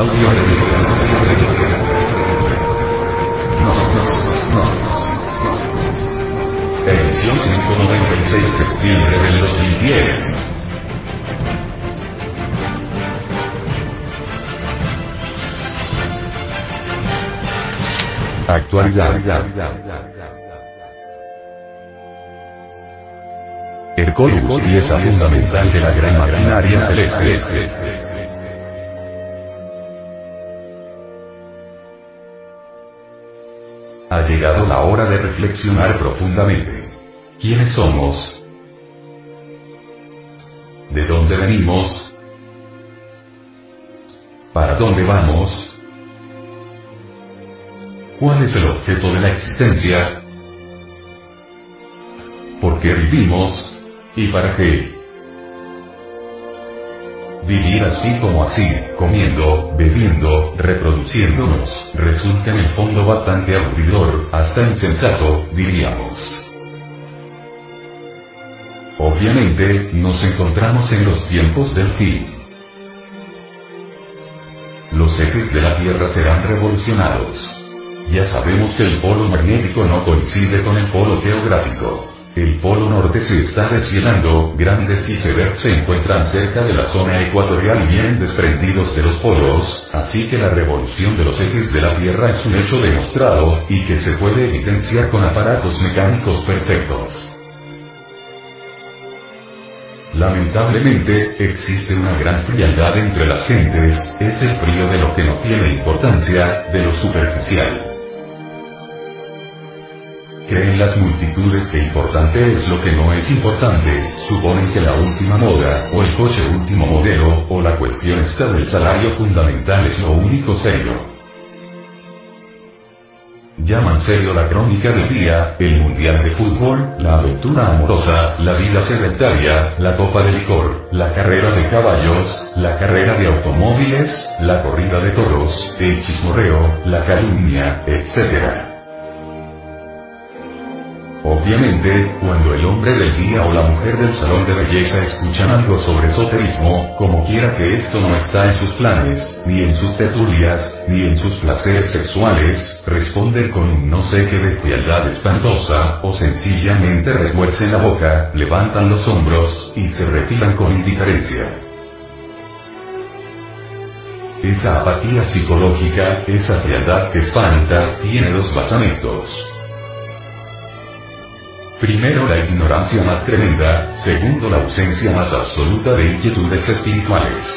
Audio Edición 196 septiembre del 2010. Actualidad. Hercolus, pieza fundamental de la gran maquinaria celeste. Ha llegado la hora de reflexionar profundamente. ¿Quiénes somos? ¿De dónde venimos? ¿Para dónde vamos? ¿Cuál es el objeto de la existencia? ¿Por qué vivimos? ¿Y para qué? Vivir así como así, comiendo, bebiendo, reproduciéndonos, resulta en el fondo bastante aburridor, hasta insensato, diríamos. Obviamente, nos encontramos en los tiempos del fin. Los ejes de la Tierra serán revolucionados. Ya sabemos que el polo magnético no coincide con el polo geográfico. El polo norte se está deshielando, grandes icebergs se encuentran cerca de la zona ecuatorial y vienen desprendidos de los polos, así que la revolución de los ejes de la Tierra es un hecho demostrado, y que se puede evidenciar con aparatos mecánicos perfectos. Lamentablemente, existe una gran frialdad entre las gentes, es el frío de lo que no tiene importancia, de lo superficial. Creen las multitudes que importante es lo que no es importante, suponen que la última moda, o el coche último modelo, o la cuestión esta del salario fundamental es lo único serio. Llaman serio la crónica del día, el mundial de fútbol, la aventura amorosa, la vida sedentaria, la copa de licor, la carrera de caballos, la carrera de automóviles, la corrida de toros, el chismorreo, la calumnia, etc. Obviamente, cuando el hombre del día o la mujer del salón de belleza escuchan algo sobre esoterismo, como quiera que esto no está en sus planes, ni en sus tertulias, ni en sus placeres sexuales, responden con un no sé qué de frialdad espantosa, o sencillamente retuercen la boca, levantan los hombros, y se retiran con indiferencia. Esa apatía psicológica, esa frialdad que espanta, tiene dos basamentos. Primero la ignorancia más tremenda, segundo la ausencia más absoluta de inquietudes espirituales.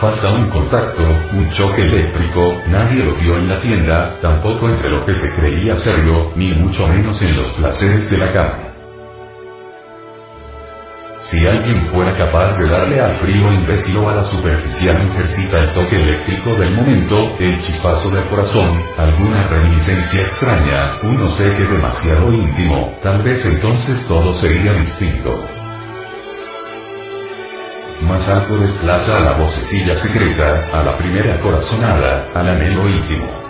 Falta un contacto, un choque eléctrico, nadie lo vio en la tienda, tampoco entre lo que se creía serlo, ni mucho menos en los placeres de la cama. Si alguien fuera capaz de darle al frío imbécil o a la superficial mujercita el toque eléctrico del momento, el chispazo del corazón, alguna reminiscencia extraña, un qué demasiado íntimo, tal vez entonces todo sería distinto. Más algo desplaza a la vocecilla secreta, a la primera corazonada, al anhelo íntimo.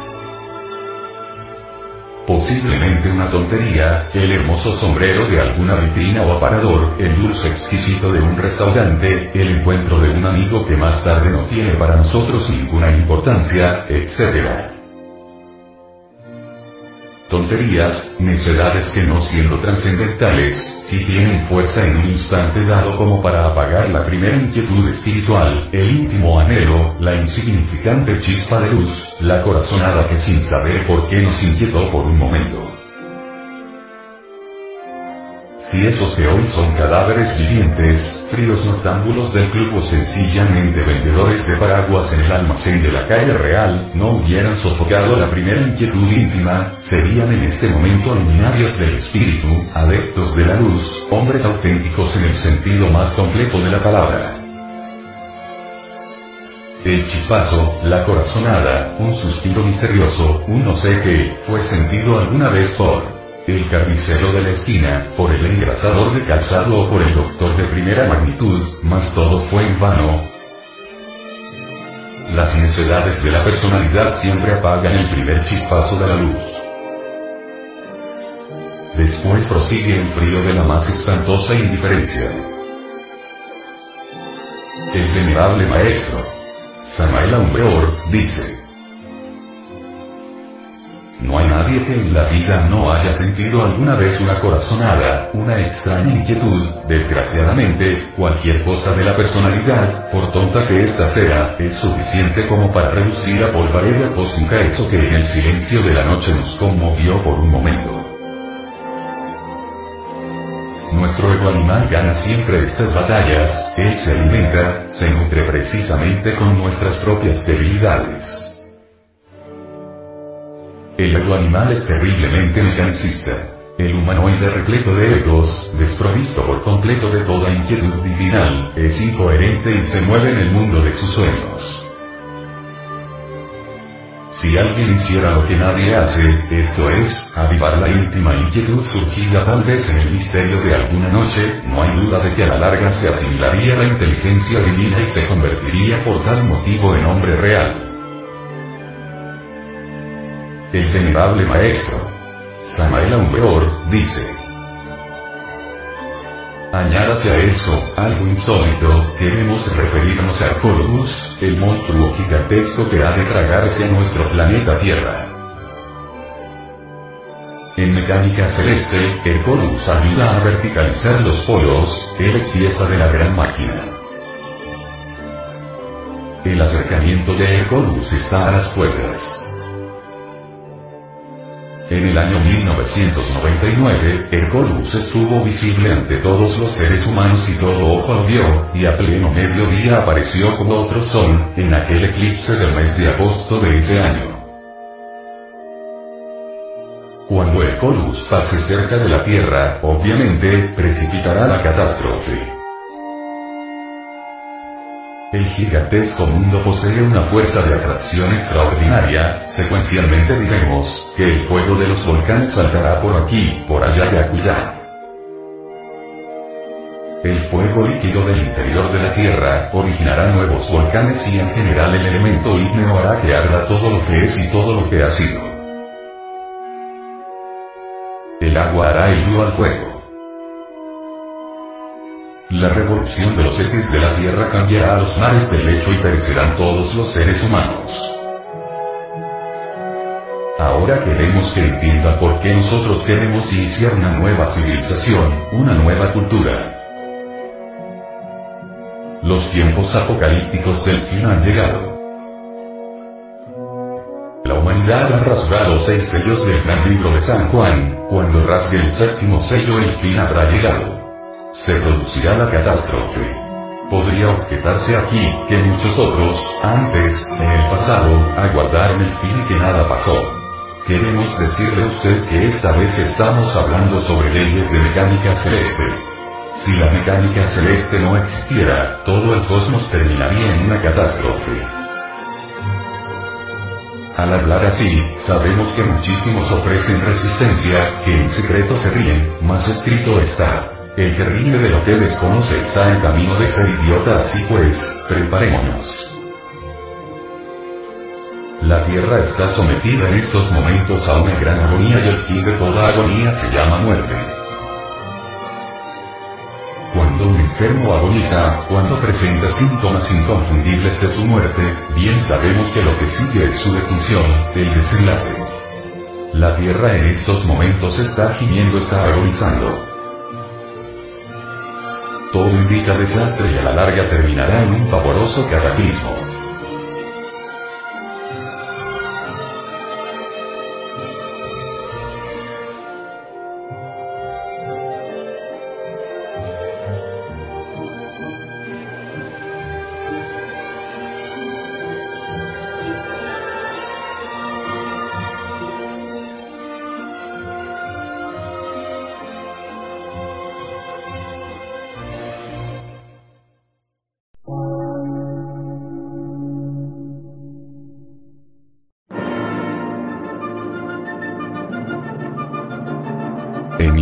Posiblemente una tontería, el hermoso sombrero de alguna vitrina o aparador, el dulce exquisito de un restaurante, el encuentro de un amigo que más tarde no tiene para nosotros ninguna importancia, etc. Tonterías, necedades que no siendo trascendentales, si tienen fuerza en un instante dado como para apagar la primera inquietud espiritual, el íntimo anhelo, la insignificante chispa de luz, la corazonada que sin saber por qué nos inquietó por un momento. Si esos que hoy son cadáveres vivientes, fríos noctámbulos del club o sencillamente vendedores de paraguas en el almacén de la calle real, no hubieran sofocado la primera inquietud íntima, serían en este momento luminarios del espíritu, adeptos de la luz, hombres auténticos en el sentido más completo de la palabra. El chispazo, la corazonada, un suspiro misterioso, un no sé qué, fue sentido alguna vez por el carnicero de la esquina, por el engrasador de calzado o por el doctor de primera magnitud, mas todo fue en vano. Las necedades de la personalidad siempre apagan el primer chispazo de la luz. Después prosigue el frío de la más espantosa indiferencia. El venerable maestro, Samael Aumeor, dice. No hay nadie que en la vida no haya sentido alguna vez una corazonada, una extraña inquietud, desgraciadamente, cualquier cosa de la personalidad, por tonta que ésta sea, es suficiente como para reducir a polvareda cósmica eso que en el silencio de la noche nos conmovió por un momento. Nuestro ego animal gana siempre estas batallas, él se alimenta, se nutre precisamente con nuestras propias debilidades. El ego animal es terriblemente mecanicista. El humanoide repleto de egos, desprovisto por completo de toda inquietud divinal, es incoherente y se mueve en el mundo de sus sueños. Si alguien hiciera lo que nadie hace, esto es, avivar la íntima inquietud surgida tal vez en el misterio de alguna noche, no hay duda de que a la larga se asimilaría la inteligencia divina y se convertiría por tal motivo en hombre real el venerable maestro. Samael Aumeor, dice. Añádase a eso, algo insólito, queremos referirnos a Corvus, el monstruo gigantesco que ha de tragarse a nuestro planeta Tierra. En mecánica celeste, el Corvus ayuda a verticalizar los polos, él es pieza de la gran máquina. El acercamiento de Hercolus está a las puertas. En el año 1999, Hercolus estuvo visible ante todos los seres humanos y todo ojo vio, y a pleno mediodía apareció como otro sol, en aquel eclipse del mes de agosto de ese año. Cuando Hercolus pase cerca de la Tierra, obviamente, precipitará la catástrofe. El gigantesco mundo posee una fuerza de atracción extraordinaria, secuencialmente diremos, que el fuego de los volcanes saltará por aquí, por allá y acullá. El fuego líquido del interior de la Tierra originará nuevos volcanes y en general el elemento ígneo hará que arda todo lo que es y todo lo que ha sido. El agua hará hilo al fuego. La revolución de los ejes de la Tierra cambiará a los mares del lecho y perecerán todos los seres humanos. Ahora queremos que entienda por qué nosotros queremos iniciar una nueva civilización, una nueva cultura. Los tiempos apocalípticos del fin han llegado. La humanidad ha rasgado seis sellos del gran libro de San Juan, cuando rasgue el séptimo sello el fin habrá llegado se producirá la catástrofe. Podría objetarse aquí, que muchos otros, antes, en el pasado, aguardaron el fin y que nada pasó. Queremos decirle a usted que esta vez estamos hablando sobre leyes de mecánica celeste. Si la mecánica celeste no existiera, todo el cosmos terminaría en una catástrofe. Al hablar así, sabemos que muchísimos ofrecen resistencia, que en secreto se ríen, más escrito está. El ríe de lo que desconoce está en camino de ser idiota, así pues, preparémonos. La Tierra está sometida en estos momentos a una gran agonía y el fin de toda agonía se llama muerte. Cuando un enfermo agoniza, cuando presenta síntomas inconfundibles de su muerte, bien sabemos que lo que sigue es su defunción, el desenlace. La Tierra en estos momentos está gimiendo, está agonizando. Todo indica desastre y a la larga terminará en un pavoroso cataclismo.